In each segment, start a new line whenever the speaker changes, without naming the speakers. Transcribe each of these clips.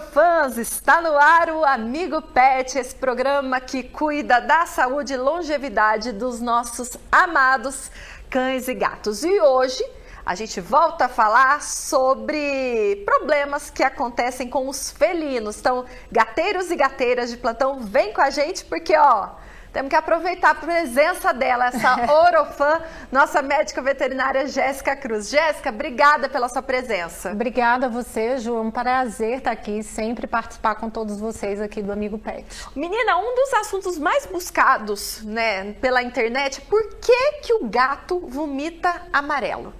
fãs, está no ar o Amigo Pet, esse programa que cuida da saúde e longevidade dos nossos amados cães e gatos. E hoje a gente volta a falar sobre problemas que acontecem com os felinos. Então, gateiros e gateiras de plantão, vem com a gente porque, ó, temos que aproveitar a presença dela, essa orofã, nossa médica veterinária Jéssica Cruz. Jéssica, obrigada pela sua presença.
Obrigada a você, Ju. É um prazer estar aqui, sempre participar com todos vocês aqui do Amigo Pet.
Menina, um dos assuntos mais buscados, né, pela internet, por que que o gato vomita amarelo?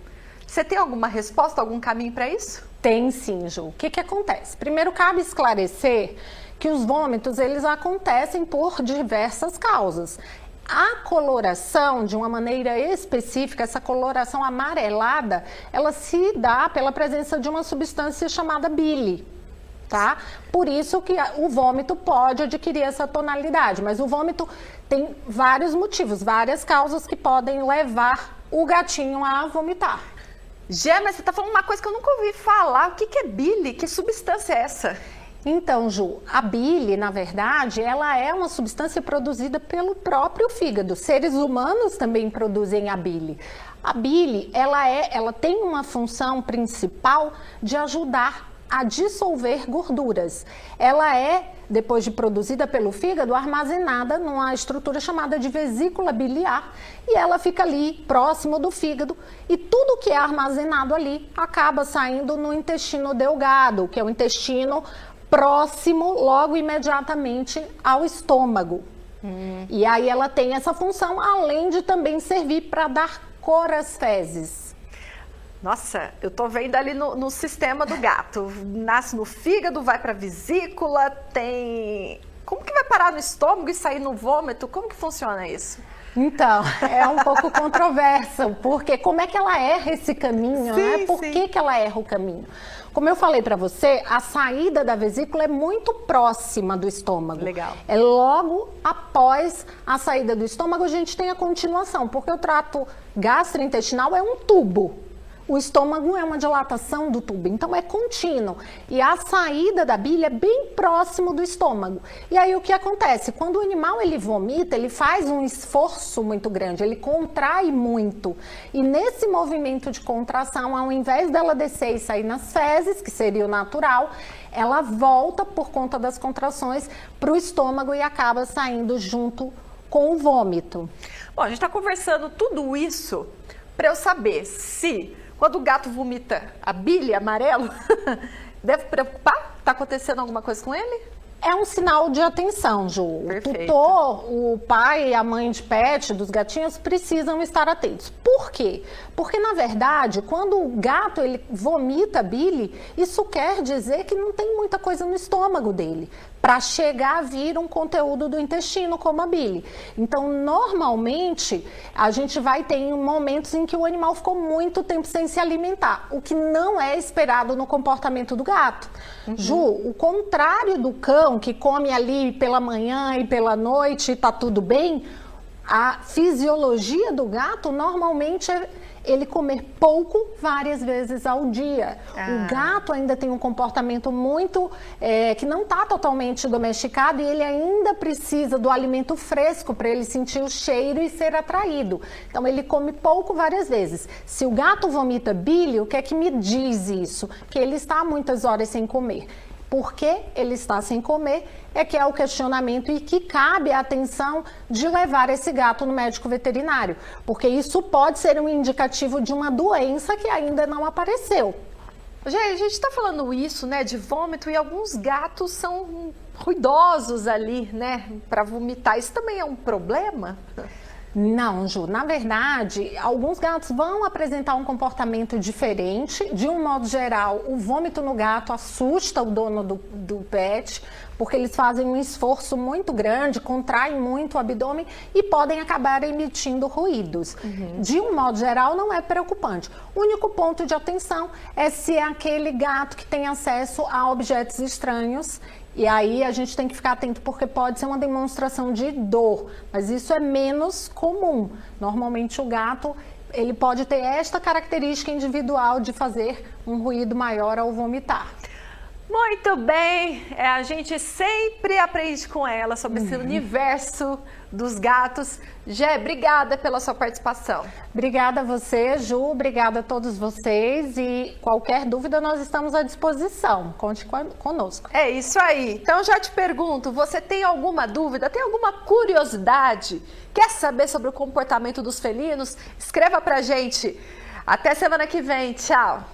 Você tem alguma resposta, algum caminho para isso?
Tem sim, Ju. O que que acontece? Primeiro cabe esclarecer que os vômitos eles acontecem por diversas causas. A coloração, de uma maneira específica, essa coloração amarelada, ela se dá pela presença de uma substância chamada bile. Tá? Por isso que o vômito pode adquirir essa tonalidade, mas o vômito tem vários motivos, várias causas que podem levar o gatinho a vomitar.
Gê, mas você está falando uma coisa que eu nunca ouvi falar. O que, que é bile? Que substância é essa?
Então, Ju, a bile, na verdade, ela é uma substância produzida pelo próprio fígado. Seres humanos também produzem a bile. A bile, ela é, ela tem uma função principal de ajudar a dissolver gorduras. Ela é, depois de produzida pelo fígado, armazenada numa estrutura chamada de vesícula biliar e ela fica ali próximo do fígado e tudo que é armazenado ali acaba saindo no intestino delgado, que é o intestino próximo, logo imediatamente ao estômago. Hum. E aí ela tem essa função, além de também servir para dar cor às fezes.
Nossa, eu tô vendo ali no, no sistema do gato. Nasce no fígado, vai para vesícula, tem. Como que vai parar no estômago e sair no vômito? Como que funciona isso?
Então, é um pouco controverso, porque como é que ela erra esse caminho, sim, né? Por que, que ela erra o caminho? Como eu falei para você, a saída da vesícula é muito próxima do estômago.
Legal.
É logo após a saída do estômago a gente tem a continuação, porque o trato gastrointestinal é um tubo. O estômago é uma dilatação do tubo, então é contínuo. E a saída da bile é bem próximo do estômago. E aí o que acontece? Quando o animal ele vomita, ele faz um esforço muito grande, ele contrai muito. E nesse movimento de contração, ao invés dela descer e sair nas fezes, que seria o natural, ela volta por conta das contrações para o estômago e acaba saindo junto com o vômito.
Bom, a gente está conversando tudo isso para eu saber se quando o gato vomita a bile amarelo, deve preocupar? Está acontecendo alguma coisa com ele?
É um sinal de atenção, Ju.
Perfeito.
O tutor, o pai e a mãe de pet dos gatinhos precisam estar atentos. Por quê? Porque, na verdade, quando o gato ele vomita bile, isso quer dizer que não tem muita coisa no estômago dele para chegar a vir um conteúdo do intestino, como a bile. Então, normalmente, a gente vai ter momentos em que o animal ficou muito tempo sem se alimentar, o que não é esperado no comportamento do gato. Uhum. Ju, o contrário do cão, que come ali pela manhã e pela noite e tá tudo bem, a fisiologia do gato normalmente é ele comer pouco várias vezes ao dia. Ah. O gato ainda tem um comportamento muito é, que não está totalmente domesticado e ele ainda precisa do alimento fresco para ele sentir o cheiro e ser atraído. Então ele come pouco várias vezes. Se o gato vomita bile, o que é que me diz isso? Que ele está muitas horas sem comer. Por que ele está sem comer? É que é o questionamento e que cabe a atenção de levar esse gato no médico veterinário, porque isso pode ser um indicativo de uma doença que ainda não apareceu.
Gente, a gente está falando isso, né, de vômito e alguns gatos são ruidosos ali, né, para vomitar. Isso também é um problema?
Não, Ju. Na verdade, alguns gatos vão apresentar um comportamento diferente. De um modo geral, o vômito no gato assusta o dono do, do pet, porque eles fazem um esforço muito grande, contraem muito o abdômen e podem acabar emitindo ruídos. Uhum. De um modo geral, não é preocupante. O único ponto de atenção é se é aquele gato que tem acesso a objetos estranhos e aí a gente tem que ficar atento porque pode ser uma demonstração de dor, mas isso é menos comum. Normalmente o gato ele pode ter esta característica individual de fazer um ruído maior ao vomitar.
Muito bem, é, a gente sempre aprende com ela sobre esse uhum. universo dos gatos. Gé, obrigada pela sua participação.
Obrigada a você, Ju, obrigada a todos vocês e qualquer dúvida nós estamos à disposição. Conte conosco.
É isso aí. Então já te pergunto, você tem alguma dúvida, tem alguma curiosidade? Quer saber sobre o comportamento dos felinos? Escreva pra gente. Até semana que vem. Tchau.